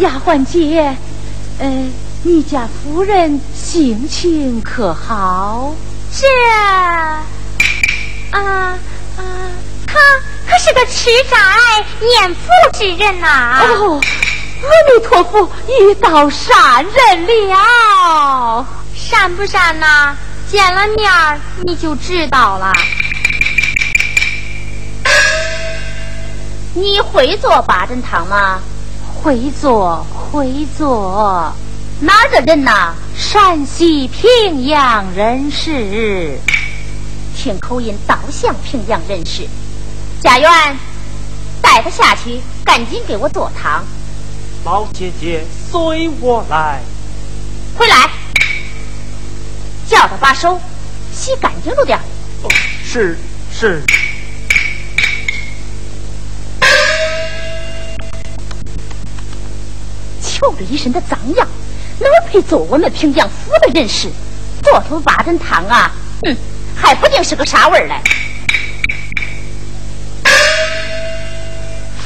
丫鬟姐，呃，你家夫人性情可好？是啊，啊，他可是个痴宅念佛之人呐。哦，阿弥陀佛，遇到善人了。善不善呐？见了面儿你就知道了。你会做八珍汤吗？会做会做，哪儿的人呐？陕西平阳人士，听口音倒像平阳人士。家园，带他下去，赶紧给我做汤。老姐姐，随我来。回来，叫他把手洗干净了点。哦，是是。臭着一身的脏样，哪配做我们平阳府的人士？做出八珍汤啊，哼，还不定是个啥味儿嘞！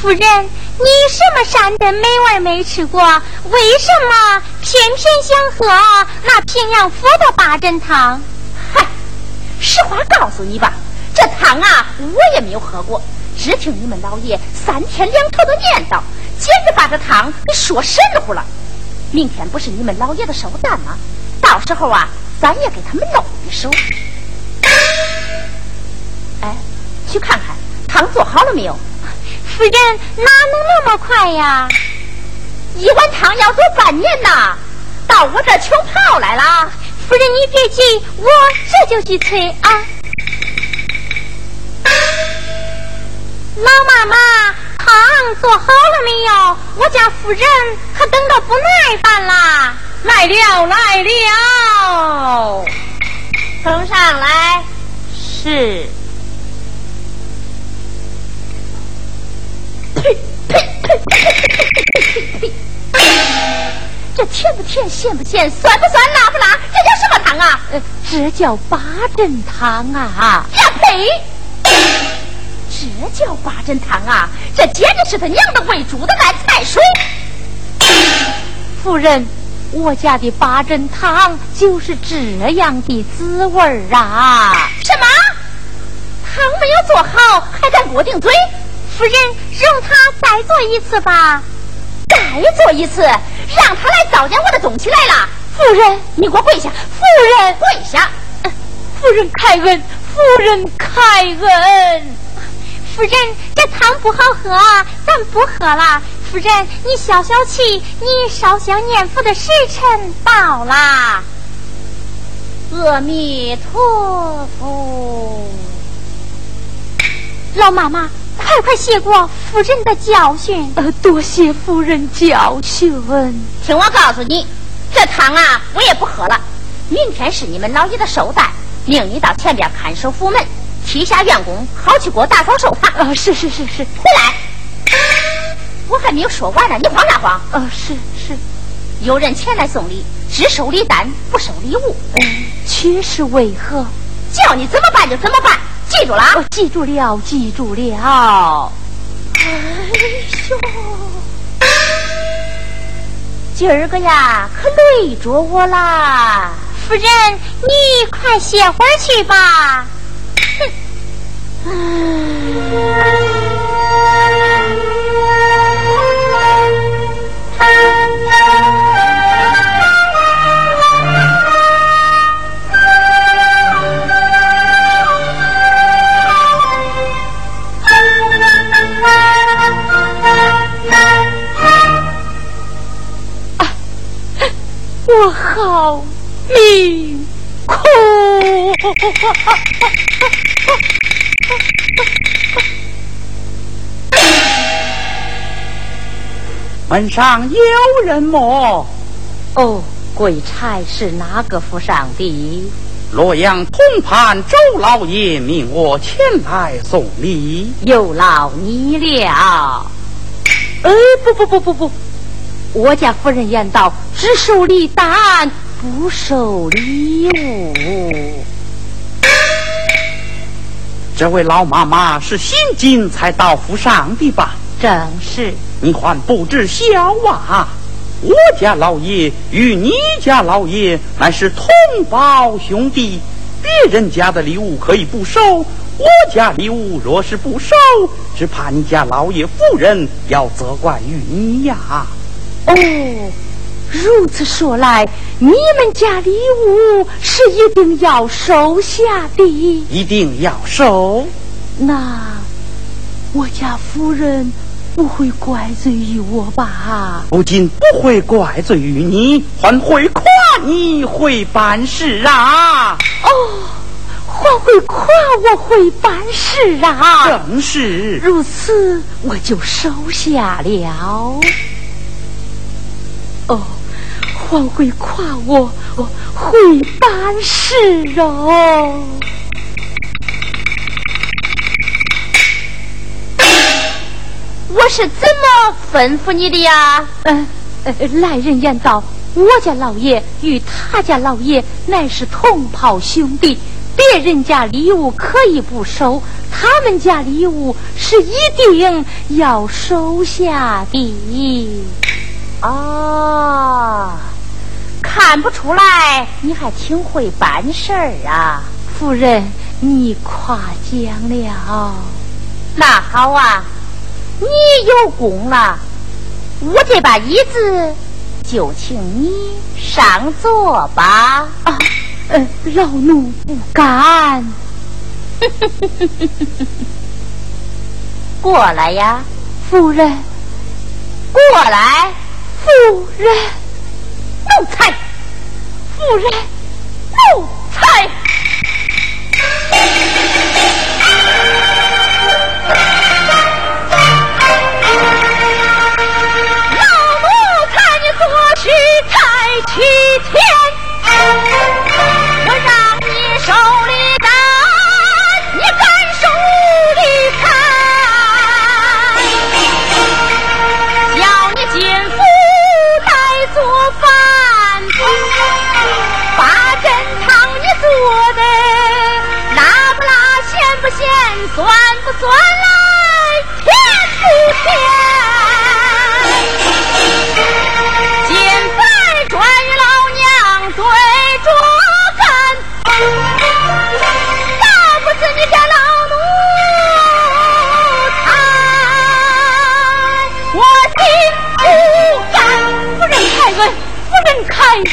夫人，你什么山珍美味没吃过？为什么偏偏想喝那平阳府的八珍汤？嗨，实话告诉你吧，这汤啊，我也没有喝过，只听你们老爷三天两头的念叨。简直把这汤给说神乎了！明天不是你们老爷的寿诞吗？到时候啊，咱也给他们弄一手。哎，去看看汤做好了没有？夫人哪能那么快呀？一碗汤要做半年呐！到我这穷泡来了。夫人你别急，我这就去催啊。老妈妈。汤做好了没有？我家夫人可等得不耐烦啦！来了来了，送上来。是。呸呸呸！这甜不甜，咸不咸，酸不酸，辣不辣？这叫什么汤啊？这叫八珍汤啊！呀呸！这叫八珍汤啊！这简直是他娘的喂猪的烂菜水！夫人，我家的八珍汤就是这样的滋味儿啊！什么？汤没有做好还敢给我顶嘴？夫人，容他再做一次吧。再做一次，让他来糟践我的东西来了！夫人，你给我跪下！夫人，跪下！夫人开恩！夫人开恩！夫人，这汤不好喝，咱不喝了。夫人，你消消气，你烧香念佛的时辰到啦。阿弥陀佛。老妈妈，快快谢过夫人的教训。呃，多谢夫人教训。听我告诉你，这汤啊，我也不喝了。明天是你们老爷的寿诞，命你到前边看守府门，替下员工好去给我打扫寿堂。啊，是是是是，回来。我还没有说完呢，你慌啥慌？啊，是是。有人前来送礼，只收礼单，不收礼物。嗯，却是为何？叫你怎么办就怎么办，记住了？我记住了，记住了。哎呦，今儿个呀，可累着我啦！夫人，你快歇会儿去吧。哼。我好命苦，门上有人么？哦，鬼差是哪个府上的？洛阳通判周老爷命我前来送礼，有劳你了。哎，不不不不不。我家夫人言道：“只收礼单，不收礼物。”这位老妈妈是新进才到府上的吧？正是。你还不知晓啊？我家老爷与你家老爷乃是同胞兄弟，别人家的礼物可以不收，我家礼物若是不收，只怕你家老爷夫人要责怪于你呀。哦，如此说来，你们家礼物是一定要收下的，一定要收。那我家夫人不会怪罪于我吧？不仅不会怪罪于你，还会夸你会办事啊！哦，还会夸我会办事啊！正是如此，我就收下了。哦，还会夸我会办事哦！我是怎么吩咐你的呀？嗯，来人言道，我家老爷与他家老爷乃是同袍兄弟，别人家礼物可以不收，他们家礼物是一定要收下的。哦，看不出来，你还挺会办事儿啊，夫人，你夸奖了。那好啊，你有功了，我这把椅子就请你上座吧。啊，呃，老奴不敢。过来呀，夫人，过来。夫人，奴才！夫人奴才老奴才你何时才去天我让你收算不算来甜不甜？现在转与老娘对着干，打不死你家老奴才，我心不甘。夫人开恩，夫人开恩。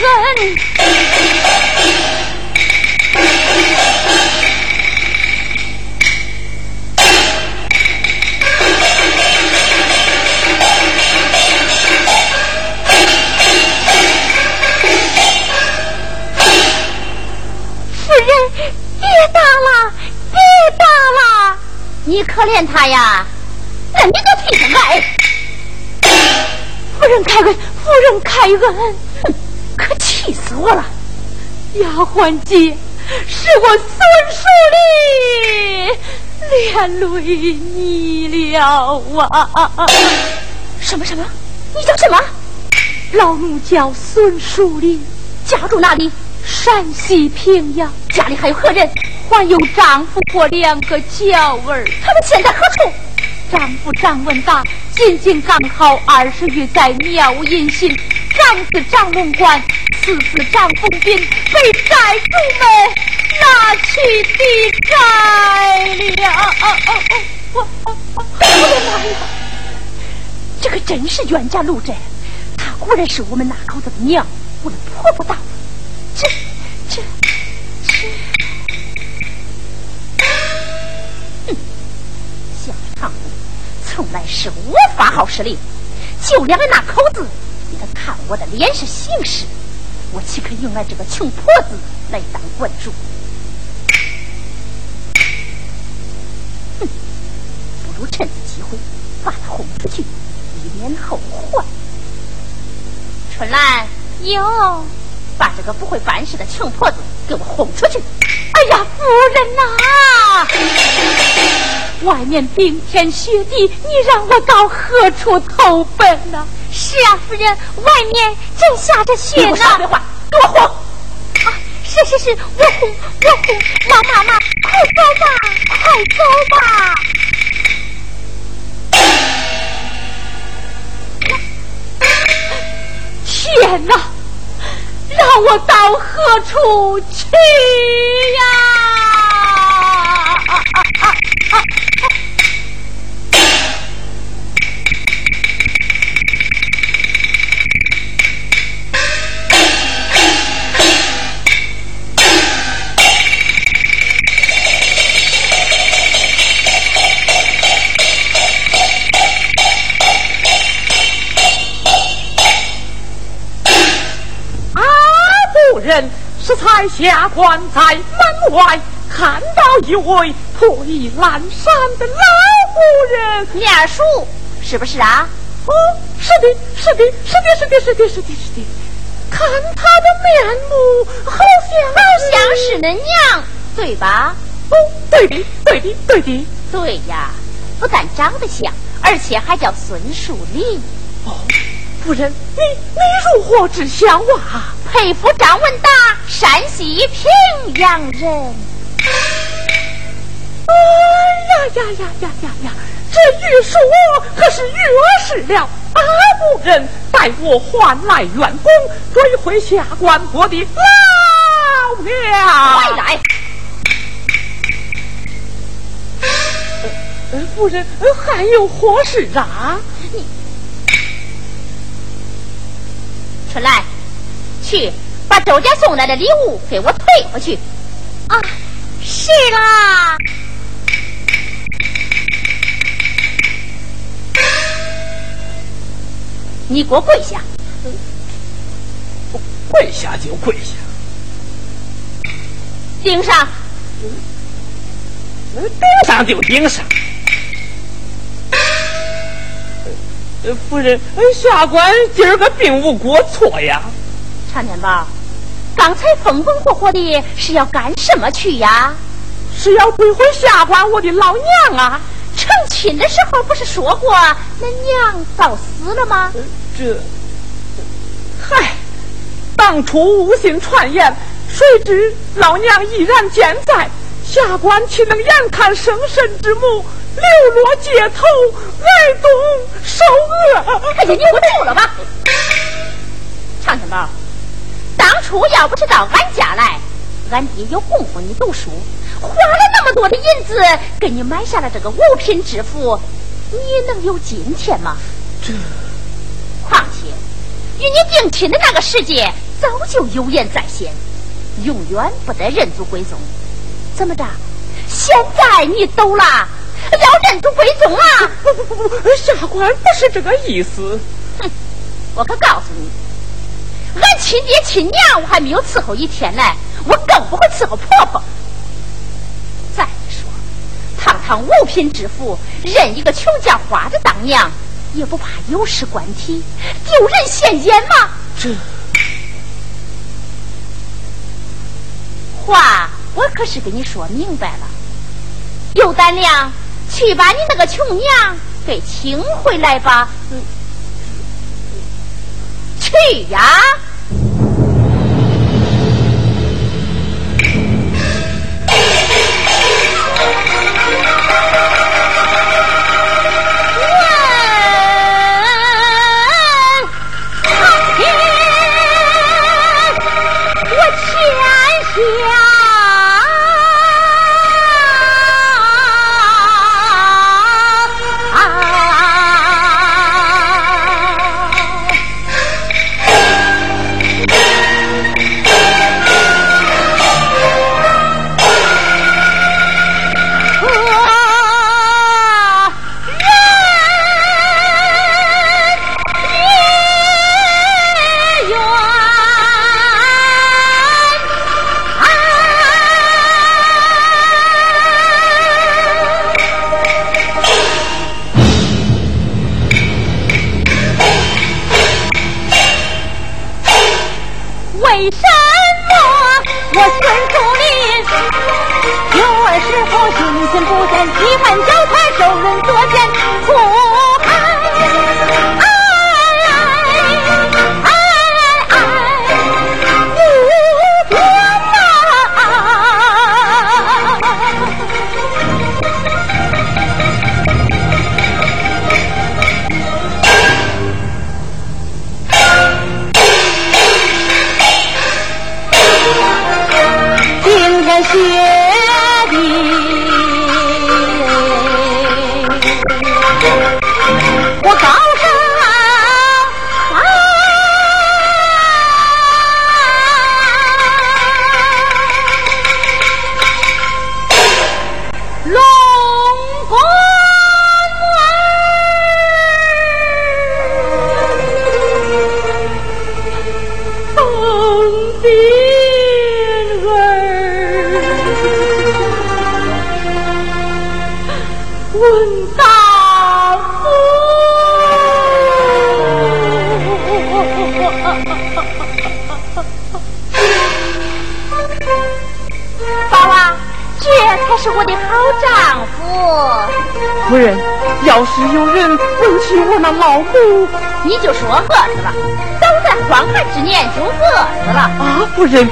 你可怜他呀，那你就替他来。夫人开恩，夫人开恩，哼，可气死我了！丫鬟姐，是我孙淑丽连累你了啊！什么什么？你叫什么？老奴叫孙淑丽，家住哪里？山西平阳。家里还有何人？还有丈夫和两个娇儿。他们现在何处？丈夫张文达仅仅刚好二十余载，庙隐行；长子张龙官，次子张凤斌被债主们拿去抵债了。我我的妈呀！这可真是冤家路窄。他果然是我们那口子的娘，我的婆婆大人。这、从来是我发号施令，就两个那口子，你他看我的脸是行事，我岂肯用俺这个穷婆子来当观主？哼！不如趁此机会把他轰出去，以免后患。春兰，有。把这个不会办事的穷婆子给我轰出去！哎呀，夫人呐，外面冰天雪地，你让我到何处投奔呢？是啊，夫人，外面正下着雪呢。少废话，给我轰！啊，是是是，我轰我轰，妈妈妈，快走吧，快走吧！我到何处去呀？是才下官在门外看到一位破衣烂衫的老妇人，面熟是不是啊？哦，是的，是的，是的，是的，是的，是的，是的。看他的面目，好像好像是恁娘，对吧？哦，对的，对的，对的，对呀。不但长得像，而且还叫孙树林。哦。夫人，你你如何知晓啊？佩服张文达，山西平阳人。哎呀呀呀呀呀呀！这玉树可是越事了。阿夫人待我还来员工，追回下官国的老娘。快来！夫人还有何事啊？你。春兰，去把周家送来的礼物给我退回去。啊，是啦。你给我跪下。跪下就跪下。顶上。顶上就顶上。夫人，下官今儿个并无过错呀。常天宝，刚才风风火火的是要干什么去呀？是要归回下官我的老娘啊！成亲的时候不是说过那娘早死了吗？这，嗨，当初无心传言，谁知老娘依然健在，下官岂能眼看生身之母？流落街头，挨冻受饿。哎呀，你给我住了吧！长天宝，当初要不是到俺家来，俺爹又供奉你读书，花了那么多的银子给你买下了这个五品知府，你能有今天吗？这，况且与你定亲的那个时节，早就有言在先，永远不得认祖归宗。怎么着？现在你走了？要认祖归宗啊！不不不不，下官不是这个意思。哼，我可告诉你，俺亲爹亲娘我还没有伺候一天呢，我更不会伺候婆婆。再说，堂堂五品知府，认一个穷家花子当娘，也不怕有失官体、丢人现眼吗？这，话我可是跟你说明白了，有胆量去把你那个穷娘给请回来吧。去呀！老母，你就说饿死了，早在荒寒之年就饿死了。啊，夫人，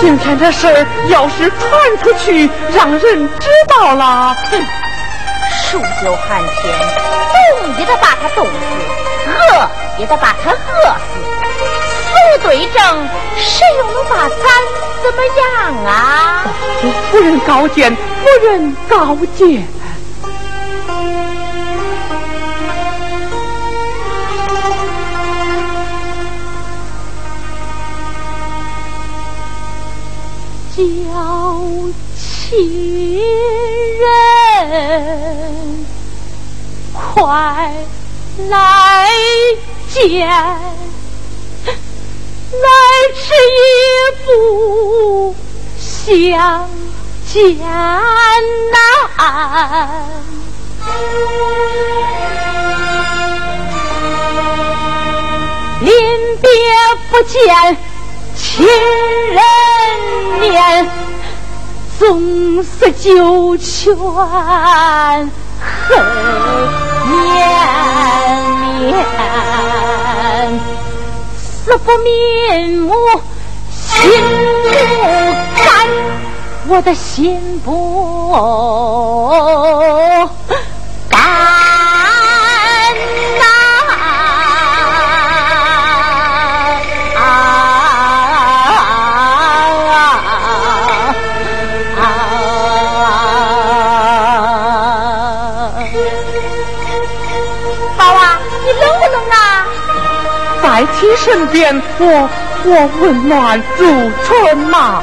今天这事儿要是传出去，让人知道了，哼，数九寒天，冻也得把他冻死，饿也得把他饿死。死对症，谁又能把咱怎么样啊？夫人高见，夫人高见。亲人快来见，来迟也不相见难。临别不见亲人面，总是九泉恨绵绵，死不瞑目心不甘，我的心不在其身边，我我温暖如春嘛。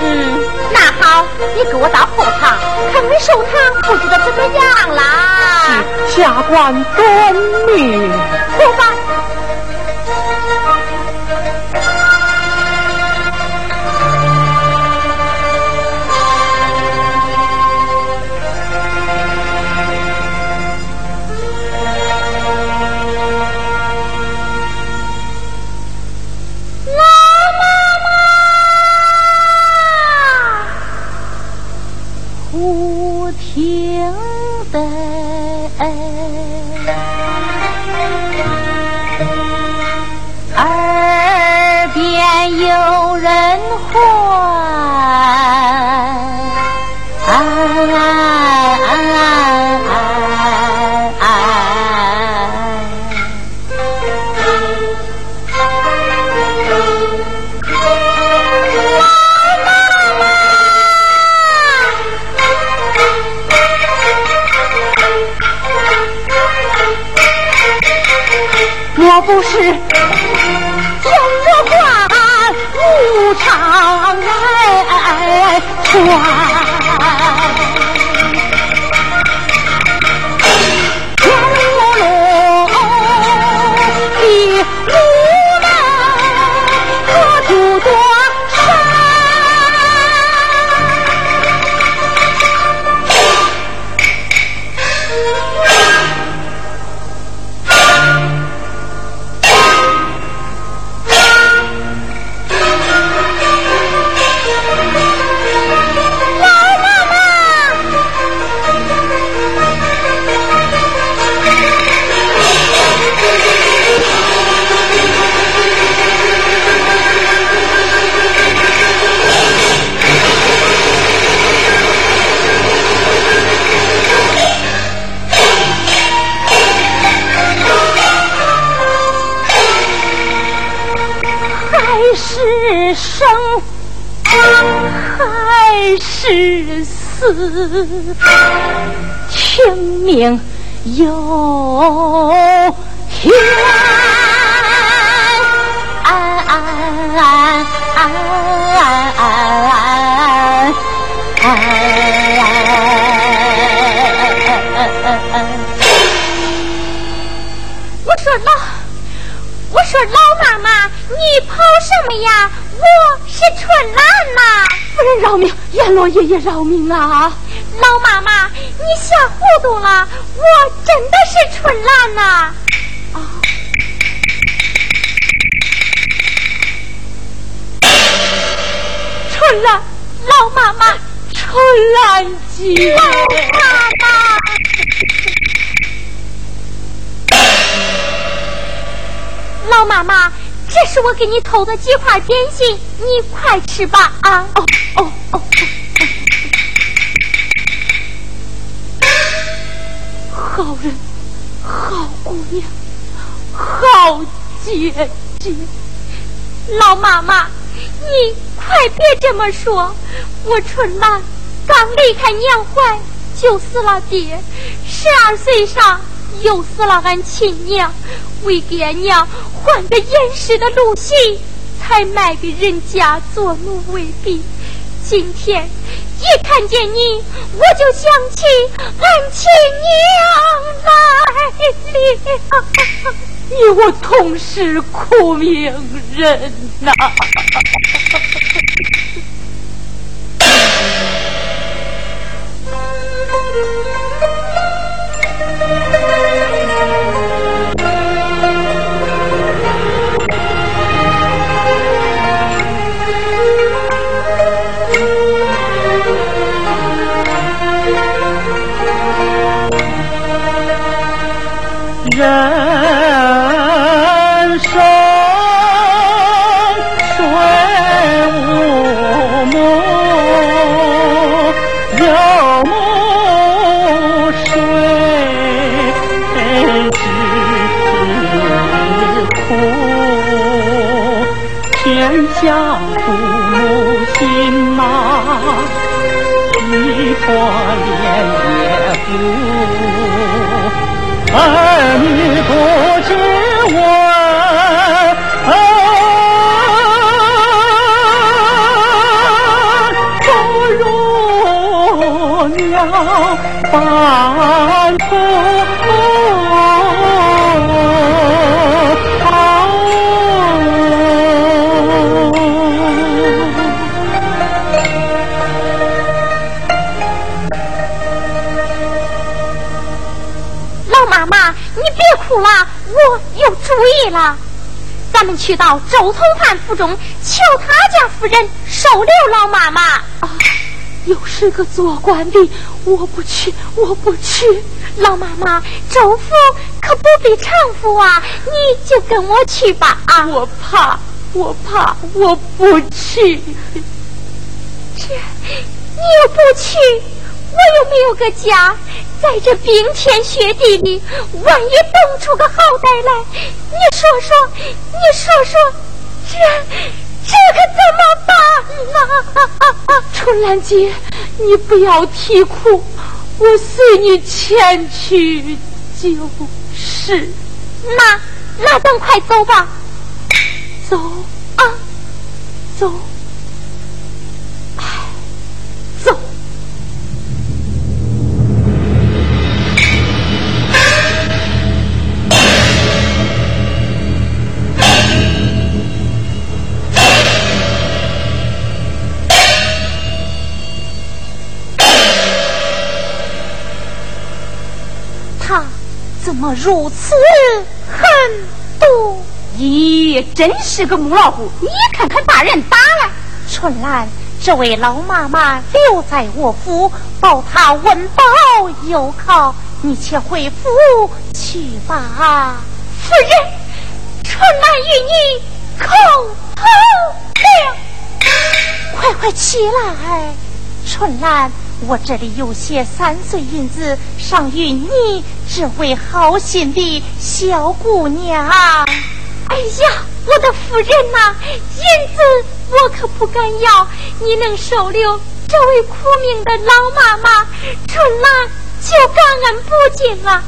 嗯，那好，你给我到后堂看看寿堂布置的怎么样啦？下官遵命。走吧。来清明有天，我说老，我说老妈妈，你跑什么呀？我是春兰呐。夫人饶命，阎罗爷爷饶命啊！老妈妈，你吓糊涂了，我真的是春兰呐！啊，春兰，老妈妈，春兰姐，老妈妈，老妈妈。这是我给你偷的几块点心，你快吃吧啊！哦哦哦哦！好人，好姑娘，好姐姐，老妈妈，你快别这么说，我春兰刚离开娘怀就死了爹，十二岁上又死了俺亲娘。为爹娘换个严实的路戏，才卖给人家做奴为婢。今天一看见你，我就想起俺亲娘来了。你我同是苦命人呐。人生水无母，有母谁知？苦，天下父母心呐，一破莲也不。去到周通判府中，求他家夫人收留老妈妈。啊又是个做官的，我不去，我不去。老妈妈，周府可不比常府啊，你就跟我去吧啊！我怕，我怕，我不去。这，你又不去，我又没有个家，在这冰天雪地里，万一冻出个好歹来，你说说，你说说，这。这可怎么办呢？春兰姐，你不要啼哭，我随你前去就是。那那咱快走吧，走啊，走。么如此狠毒？咦，真是个母老虎！你看看，把人打了。春兰，这位老妈妈留在我府，保她温饱有靠。你且回府去吧。夫人，春兰与你口头了，快快起来，春兰。我这里有些三岁银子，赏与你这位好心的小姑娘。哎呀，我的夫人呐，银子我可不敢要，你能收留这位苦命的老妈妈，春兰就感恩不尽了。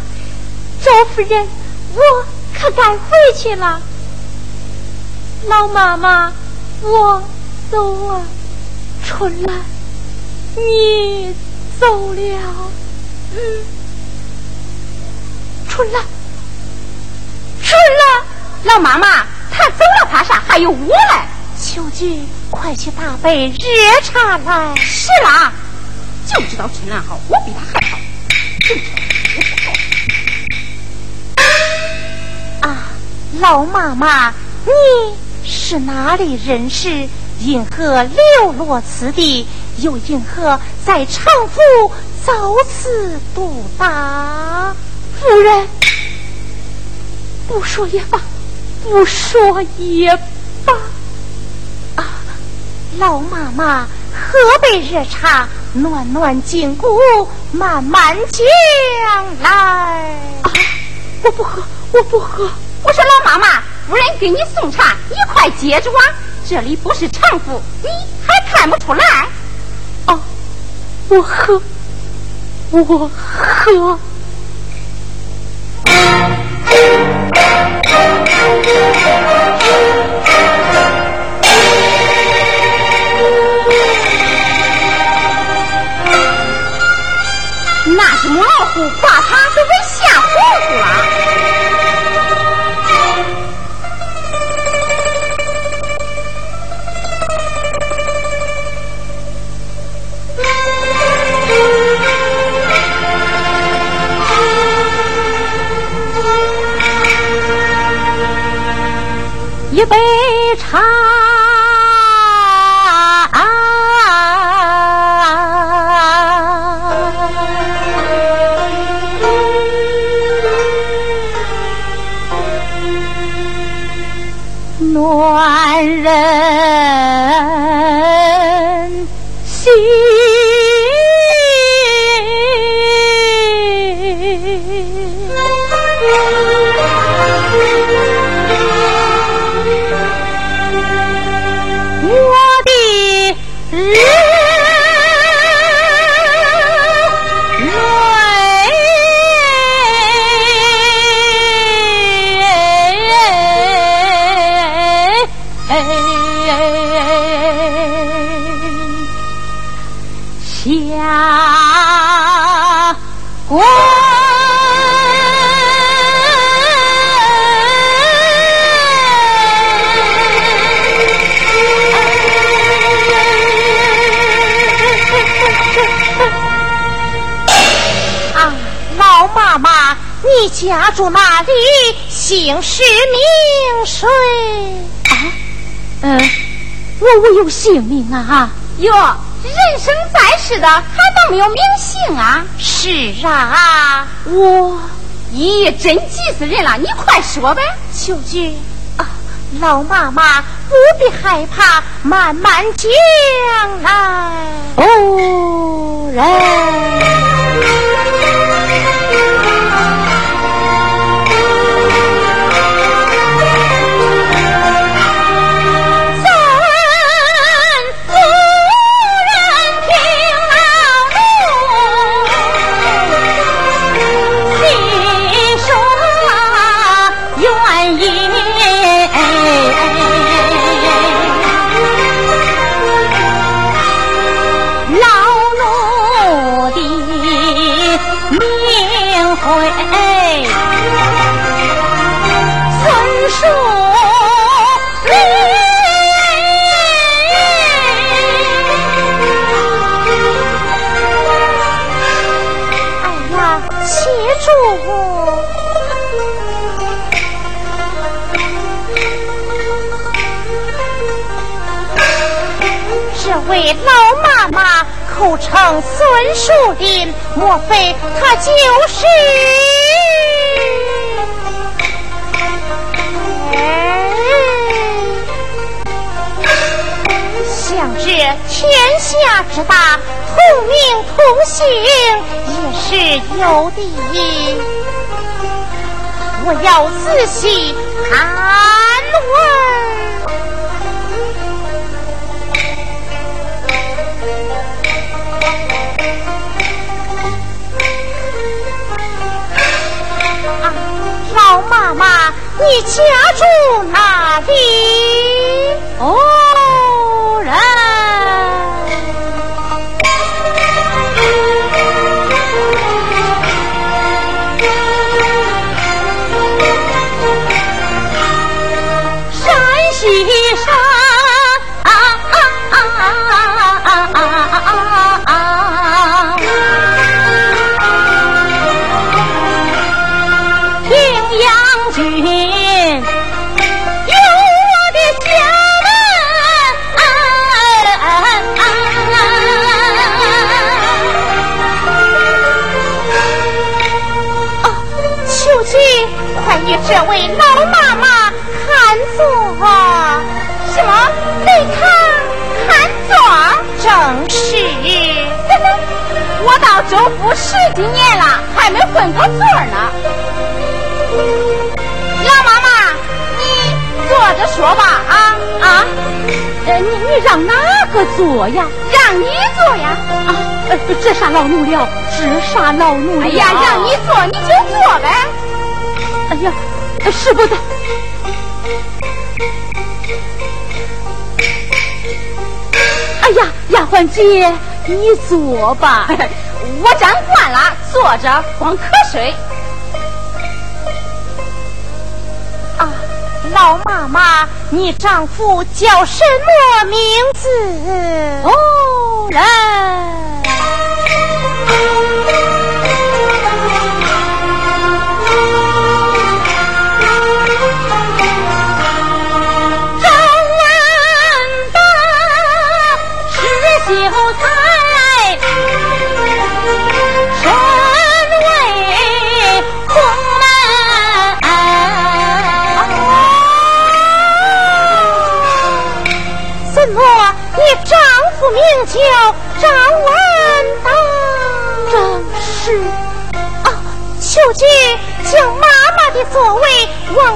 周夫人，我可该回去了。老妈妈，我走了，春兰。你走了，嗯，春兰，春兰，老妈妈，他走了怕啥？还有我嘞！秋菊，快去打杯热茶来。是啦，就知道春兰好，我比他还好。啊，老妈妈，你是哪里人士？因何流落此地？又因何在长府遭此毒打？夫人，不说也罢，不说也罢。啊，老妈妈，喝杯热茶，暖暖筋骨，慢慢讲来。啊，我不喝，我不喝。我说老妈妈，夫人给你送茶，你快接住啊！这里不是常府，你还看不出来？哦，我喝，我喝。家住哪里？姓氏名谁？啊，嗯，我我有姓名啊！哟，人生在世的还能没有名姓啊？是啊，我，咦，真急死人了！你快说呗。秋菊啊，老妈妈不必害怕，慢慢讲来。哦，来。孙树林，莫非他就是？想知天下之大，同名同姓也是有的。我要仔细看你家住哪里？州府十几年了，还没混过座呢。老妈妈，你坐着说吧，啊啊！呃，你你让哪个坐呀？让你坐呀！啊，呃这啥老奴了？这啥老奴了？哎呀，让你坐你就坐呗。哎呀。使不得！哎呀，丫鬟姐，你坐吧，我站惯了，坐着光瞌睡。啊，老妈妈，你丈夫叫什么名字？哦，来。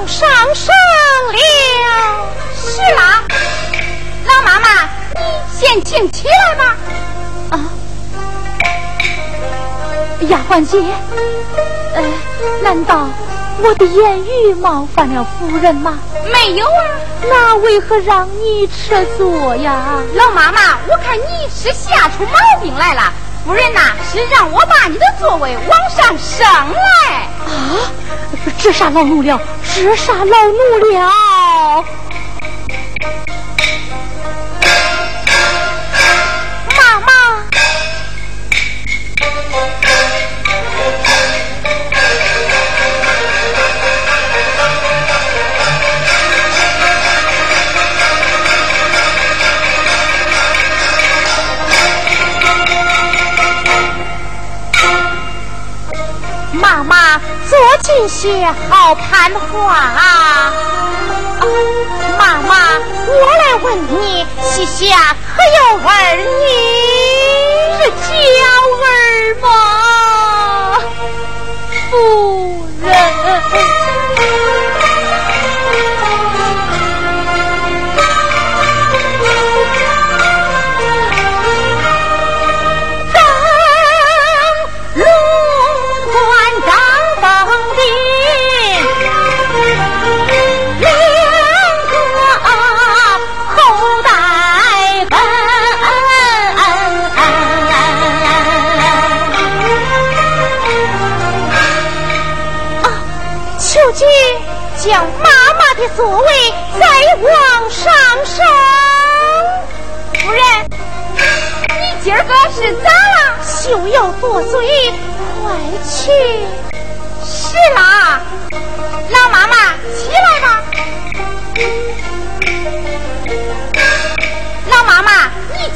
上升了。是啦，老妈妈，你先请起来吧。啊，丫鬟姐，呃，难道？我的言语冒犯了夫人吗？没有啊，那为何让你撤座呀？老妈妈，我看你是吓出毛病来了。夫人呐，是让我把你的座位往上升来。啊，这啥老奴了？直杀老奴了？勤些，好看话啊！妈妈，我来问你，膝下可有儿女？是娇儿吗？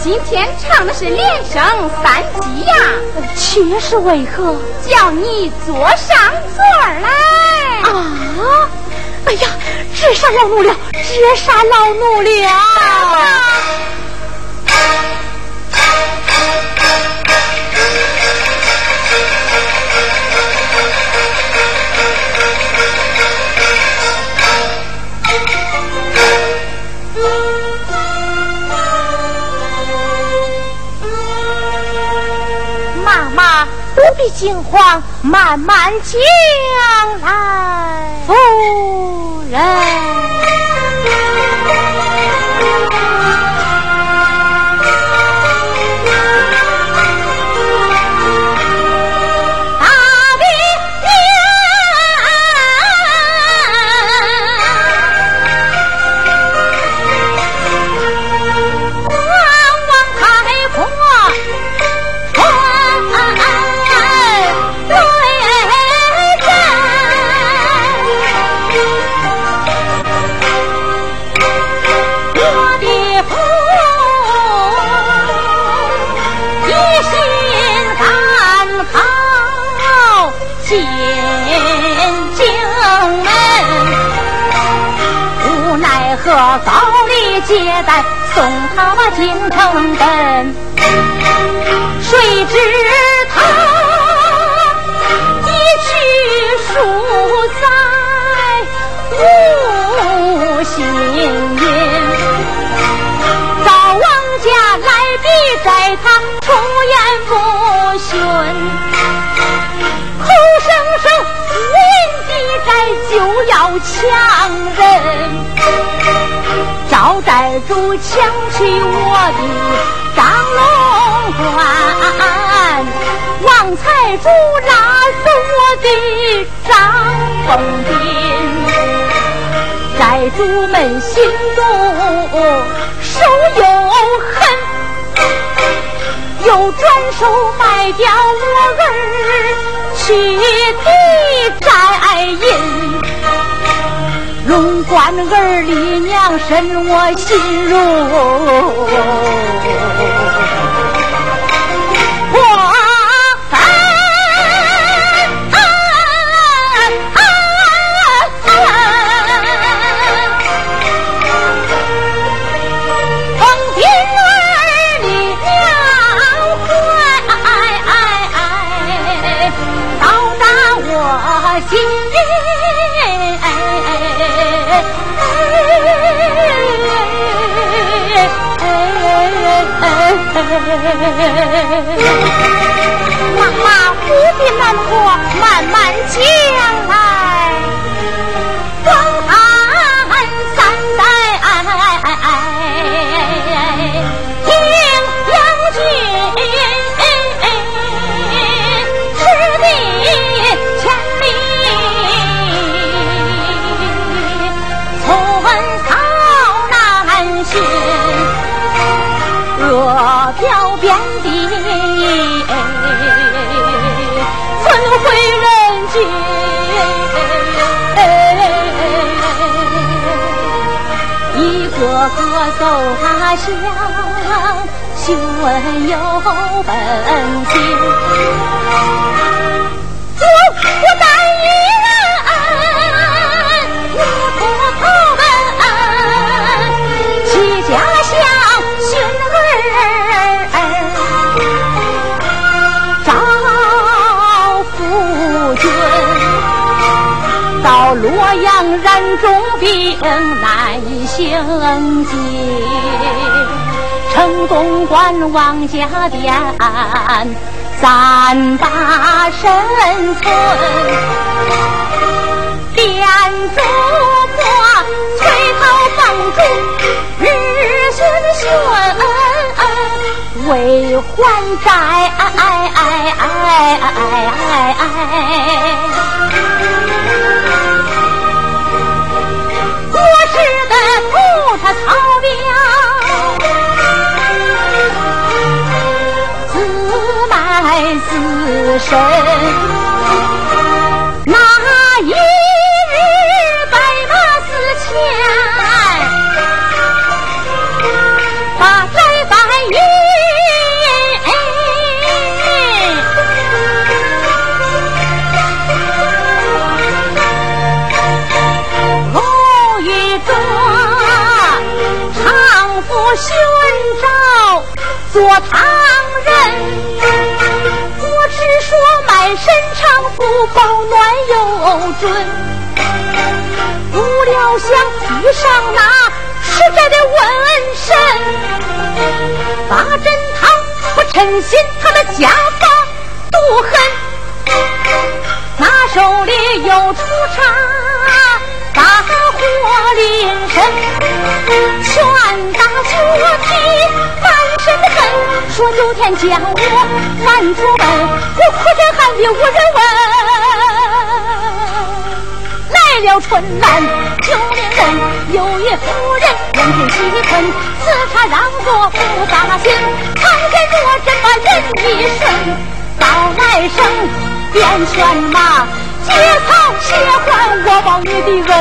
今天唱的是连声三级呀？却是为何？叫你坐上座来。啊！哎呀，这杀老奴了，这杀老奴了！惊慌，慢慢将来。夫人。接待送他进城奔，谁知他一去输在无心云。赵王家来逼债，他出言不逊，口声声问抵债就要抢主抢去我的张龙冠，王财主拉走我的张凤鞭，债主们心中手又恨，又转手卖掉我儿去抵债银。龙官儿里娘深我心如。妈妈不必难过，慢慢家乡，胸有奔腾。祖国待一人，日出操门。去家乡寻儿，找夫君。到洛阳染重病，难以行进。成功观王家店，三把身存。店主婆催讨房主，日寻寻，为还债。死神准，不料想遇上那实在的瘟神，八珍汤不称心，他的家法毒狠，那手里又出茶，大火临身，拳打脚踢。真恨，说九天将我赶出门，我哭天喊地无人问。了春兰救命人，有一夫人人品七分，此茶让座不大心，常见若真把人一生，到来生变犬马，结草血还我报你的恩。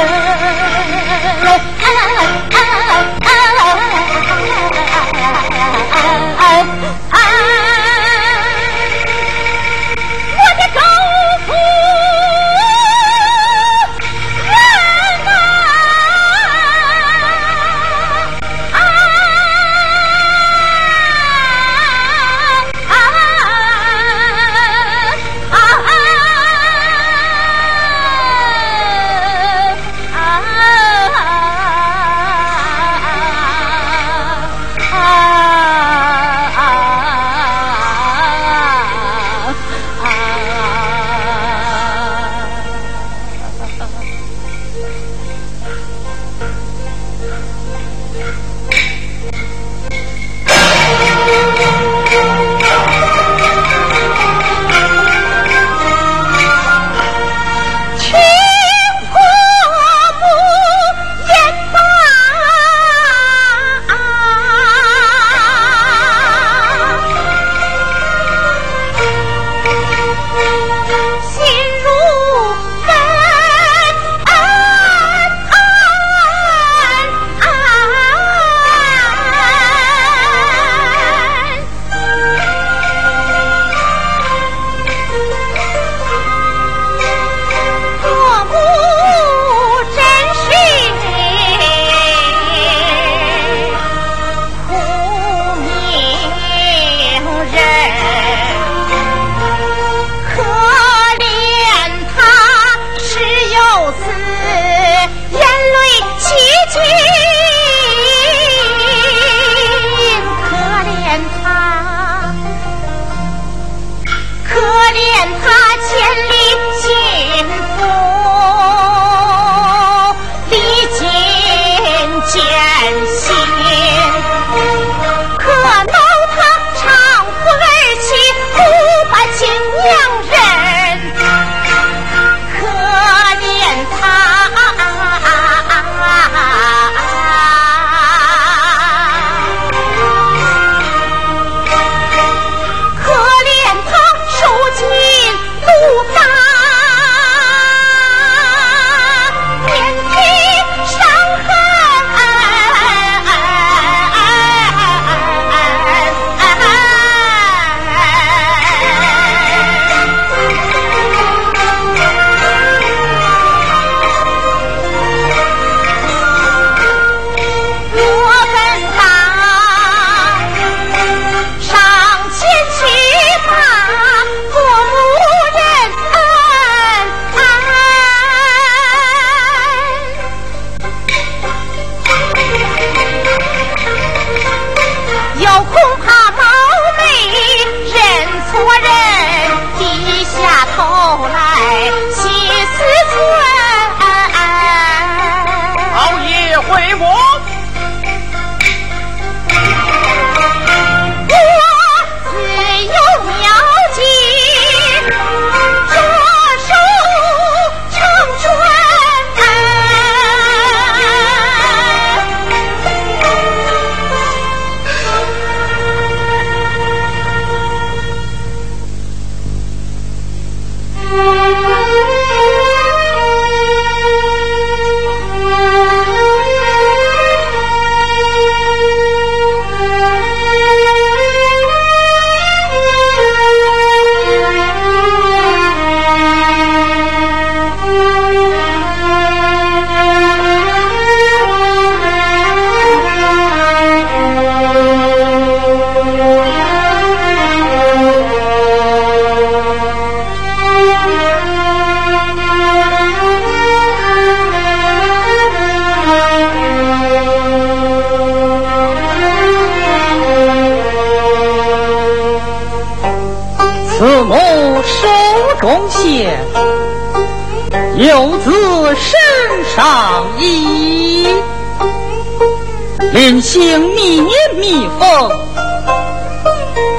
行密年密封，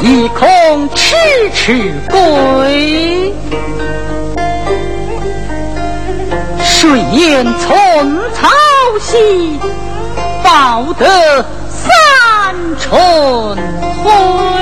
一空迟迟归。谁言寸草心，报得三春晖？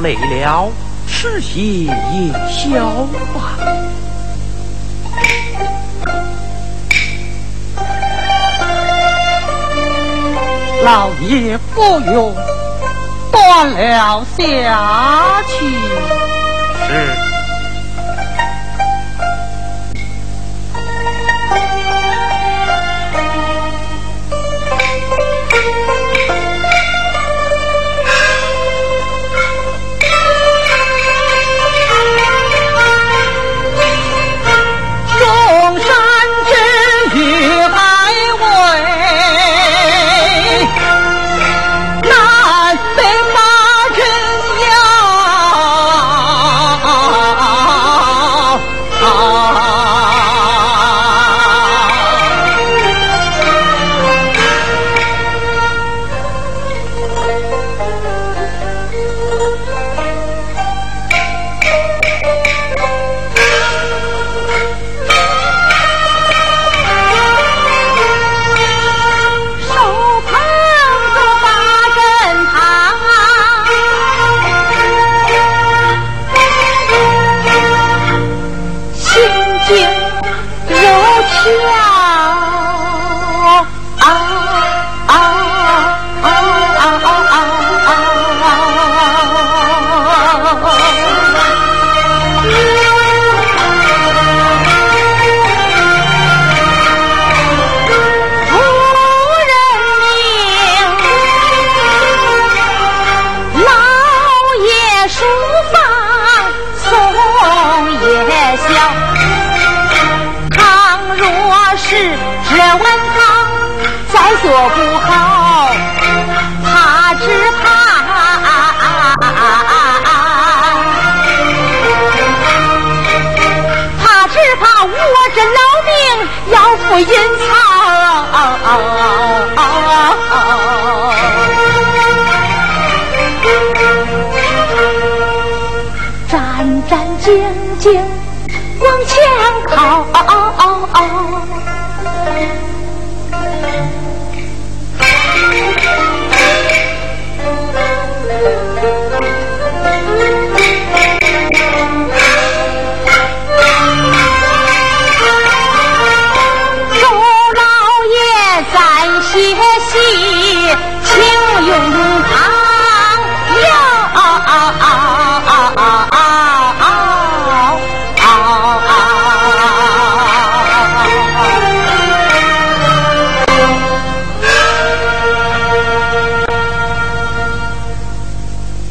累了，吃些夜宵吧。老爷不用，断了下去。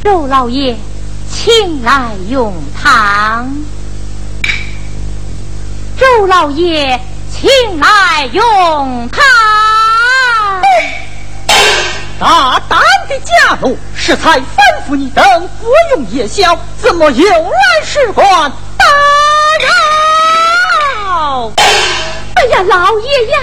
周老爷，请来用汤。周老爷，请来用汤。大胆的家奴，适才吩咐你等不用夜宵，怎么又来使唤打扰？哎呀，老爷呀！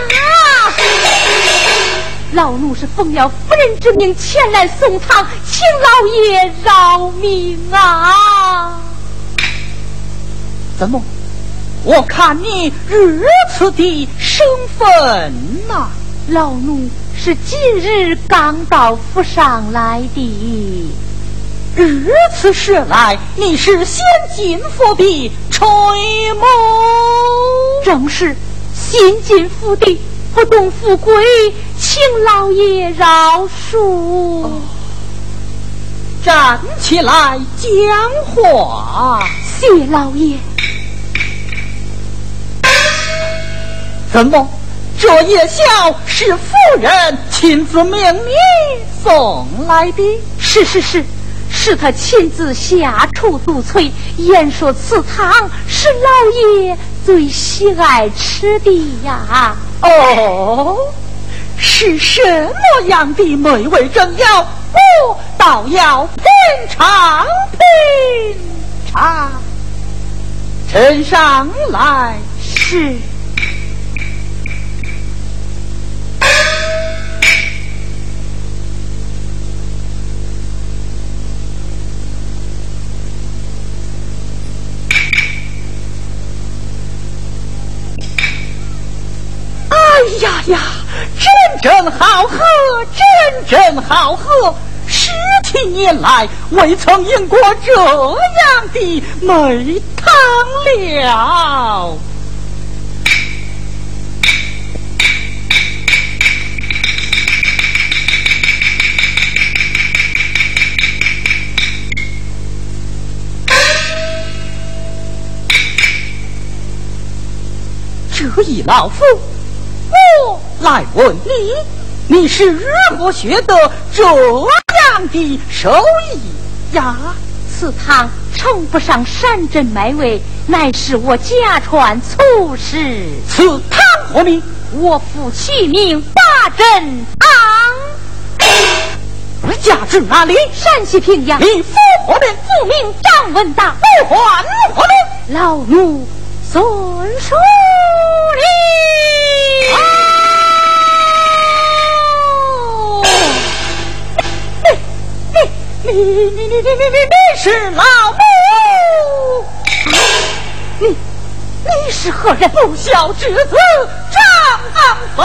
老奴是奉了夫人之命前来送汤，请老爷饶命啊！怎么？我看你如此的身份呐，老奴是今日刚到府上来的。如此说来，你是先进府的垂母，正是先进府的，不懂富贵，请老爷饶恕。站起来讲话，谢老爷。怎么？这夜宵是夫人亲自命你送来的？是是是，是他亲自下厨督催，言说此汤是老爷最喜爱吃的呀。哦，是什么样的美味珍肴？我倒要品尝品尝。呈上来。是。呀呀，真正好喝，真正好喝！十七年来未曾饮过这样的美汤了。这一老妇。我来问你，你是如何学得这样的手艺呀？此汤称不上山珍美味，乃是我家传粗食。此汤何名？我父取名八珍汤。家住哪里？山西平阳。你父何名？父名张文达。父还何名？老奴孙淑丽。你你你你你你是老母，你你是何人？不孝之子，丈夫不，